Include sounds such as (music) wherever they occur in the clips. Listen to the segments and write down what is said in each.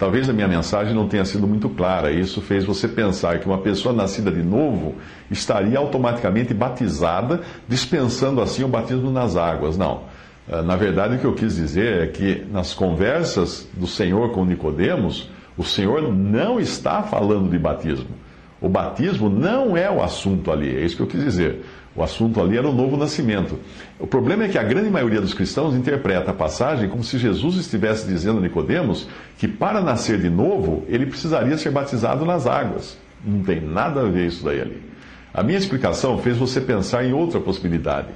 Talvez a minha mensagem não tenha sido muito clara. Isso fez você pensar que uma pessoa nascida de novo estaria automaticamente batizada, dispensando assim o batismo nas águas. Não. Ah, na verdade, o que eu quis dizer é que nas conversas do Senhor com Nicodemos, o Senhor não está falando de batismo. O batismo não é o assunto ali, é isso que eu quis dizer. O assunto ali era o novo nascimento. O problema é que a grande maioria dos cristãos interpreta a passagem como se Jesus estivesse dizendo a Nicodemos que para nascer de novo, ele precisaria ser batizado nas águas. Não tem nada a ver isso daí ali. A minha explicação fez você pensar em outra possibilidade,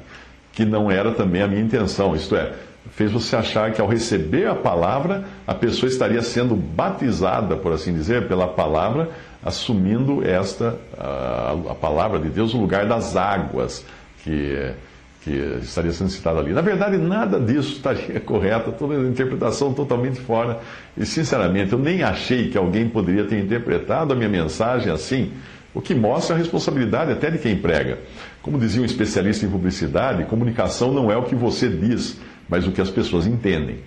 que não era também a minha intenção, isto é, fez você achar que ao receber a palavra, a pessoa estaria sendo batizada, por assim dizer, pela palavra, assumindo esta, a, a palavra de Deus, no lugar das águas que, que estaria sendo citada ali. Na verdade, nada disso estaria (laughs) correto, toda a interpretação totalmente fora. E, sinceramente, eu nem achei que alguém poderia ter interpretado a minha mensagem assim, o que mostra a responsabilidade até de quem prega. Como dizia um especialista em publicidade, comunicação não é o que você diz, mas o que as pessoas entendem.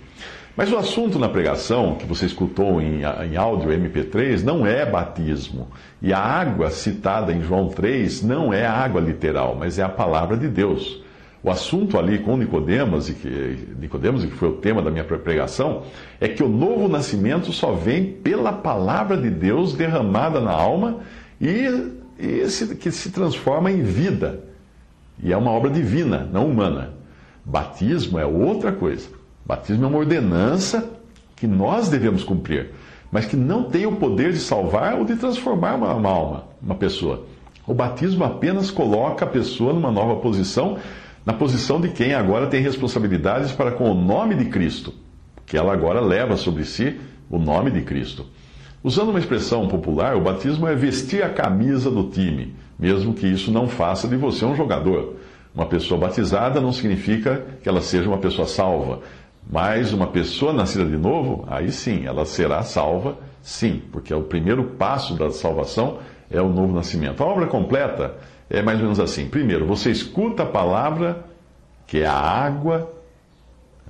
Mas o assunto na pregação, que você escutou em, em áudio MP3, não é batismo. E a água citada em João 3 não é água literal, mas é a palavra de Deus. O assunto ali com Nicodemos, e que, Nicodemos, que foi o tema da minha pregação, é que o novo nascimento só vem pela palavra de Deus derramada na alma e, e se, que se transforma em vida. E é uma obra divina, não humana. Batismo é outra coisa. Batismo é uma ordenança que nós devemos cumprir, mas que não tem o poder de salvar ou de transformar uma, uma alma, uma pessoa. O batismo apenas coloca a pessoa numa nova posição, na posição de quem agora tem responsabilidades para com o nome de Cristo, que ela agora leva sobre si o nome de Cristo. Usando uma expressão popular, o batismo é vestir a camisa do time, mesmo que isso não faça de você um jogador. Uma pessoa batizada não significa que ela seja uma pessoa salva, mas uma pessoa nascida de novo, aí sim, ela será salva, sim, porque é o primeiro passo da salvação é o novo nascimento. A obra completa é mais ou menos assim: primeiro, você escuta a palavra, que é a água,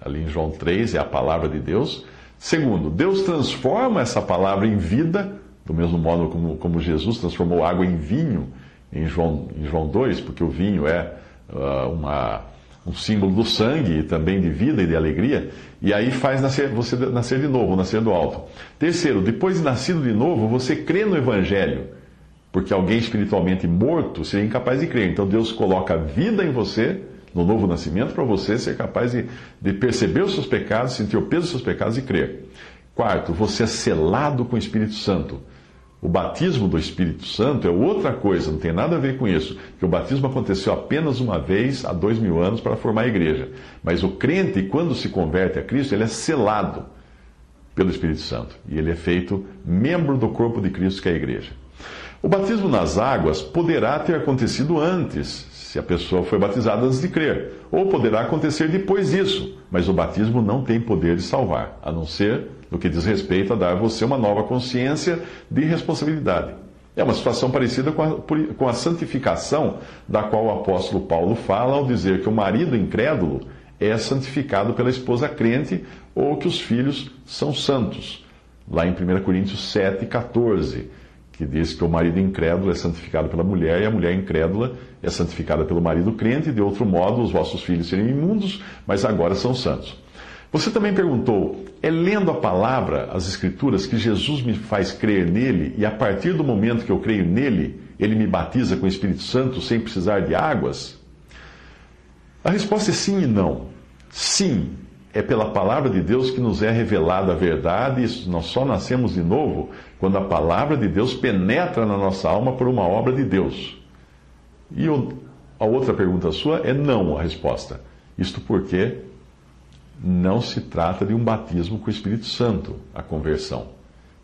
ali em João 3 é a palavra de Deus. Segundo, Deus transforma essa palavra em vida, do mesmo modo como, como Jesus transformou água em vinho em João, em João 2, porque o vinho é uh, uma um símbolo do sangue e também de vida e de alegria, e aí faz nascer, você nascer de novo, nascer do alto. Terceiro, depois de nascido de novo, você crê no Evangelho, porque alguém espiritualmente morto seria incapaz de crer. Então Deus coloca vida em você, no novo nascimento, para você ser capaz de, de perceber os seus pecados, sentir o peso dos seus pecados e crer. Quarto, você é selado com o Espírito Santo. O batismo do Espírito Santo é outra coisa, não tem nada a ver com isso. Que o batismo aconteceu apenas uma vez há dois mil anos para formar a igreja. Mas o crente, quando se converte a Cristo, ele é selado pelo Espírito Santo. E ele é feito membro do corpo de Cristo, que é a igreja. O batismo nas águas poderá ter acontecido antes, se a pessoa foi batizada antes de crer, ou poderá acontecer depois disso, mas o batismo não tem poder de salvar, a não ser no que diz respeito a dar a você uma nova consciência de responsabilidade. É uma situação parecida com a, com a santificação da qual o apóstolo Paulo fala ao dizer que o marido incrédulo é santificado pela esposa crente ou que os filhos são santos. Lá em 1 Coríntios 7, 14, que diz que o marido incrédulo é santificado pela mulher e a mulher incrédula é santificada pelo marido crente, de outro modo os vossos filhos seriam imundos, mas agora são santos. Você também perguntou: é lendo a palavra, as Escrituras, que Jesus me faz crer nele e a partir do momento que eu creio nele, ele me batiza com o Espírito Santo sem precisar de águas? A resposta é sim e não. Sim, é pela palavra de Deus que nos é revelada a verdade, e nós só nascemos de novo quando a palavra de Deus penetra na nossa alma por uma obra de Deus. E a outra pergunta sua é não a resposta. Isto porque não se trata de um batismo com o Espírito Santo, a conversão.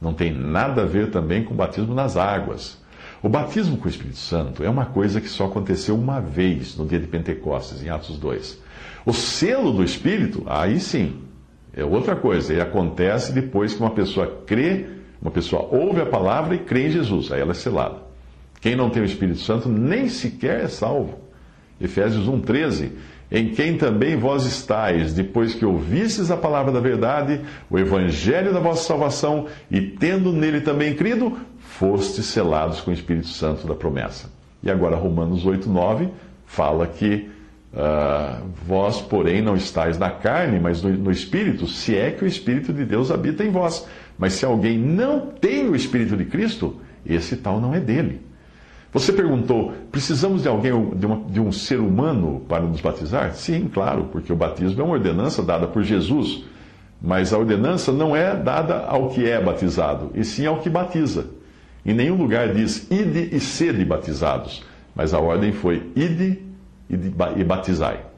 Não tem nada a ver também com o batismo nas águas. O batismo com o Espírito Santo é uma coisa que só aconteceu uma vez no dia de Pentecostes, em Atos 2. O selo do Espírito, aí sim, é outra coisa. Ele acontece depois que uma pessoa crê, uma pessoa ouve a palavra e crê em Jesus. Aí ela é selada. Quem não tem o Espírito Santo nem sequer é salvo. Efésios 1,13. Em quem também vós estáis, depois que ouvistes a palavra da verdade, o evangelho da vossa salvação, e tendo nele também crido, fostes selados com o Espírito Santo da promessa. E agora Romanos 8,9 fala que Uh, vós, porém, não estáis na carne, mas no, no, Espírito, se é que o Espírito de Deus habita em vós. Mas se alguém não tem o Espírito de Cristo, esse tal não é dele. Você perguntou: precisamos de alguém, de, uma, de um ser humano para nos batizar? Sim, claro, porque o batismo é uma ordenança dada por Jesus. Mas a ordenança não é dada ao que é batizado, e sim ao que batiza. Em nenhum lugar diz ide e sede batizados, mas a ordem foi ide e batizai.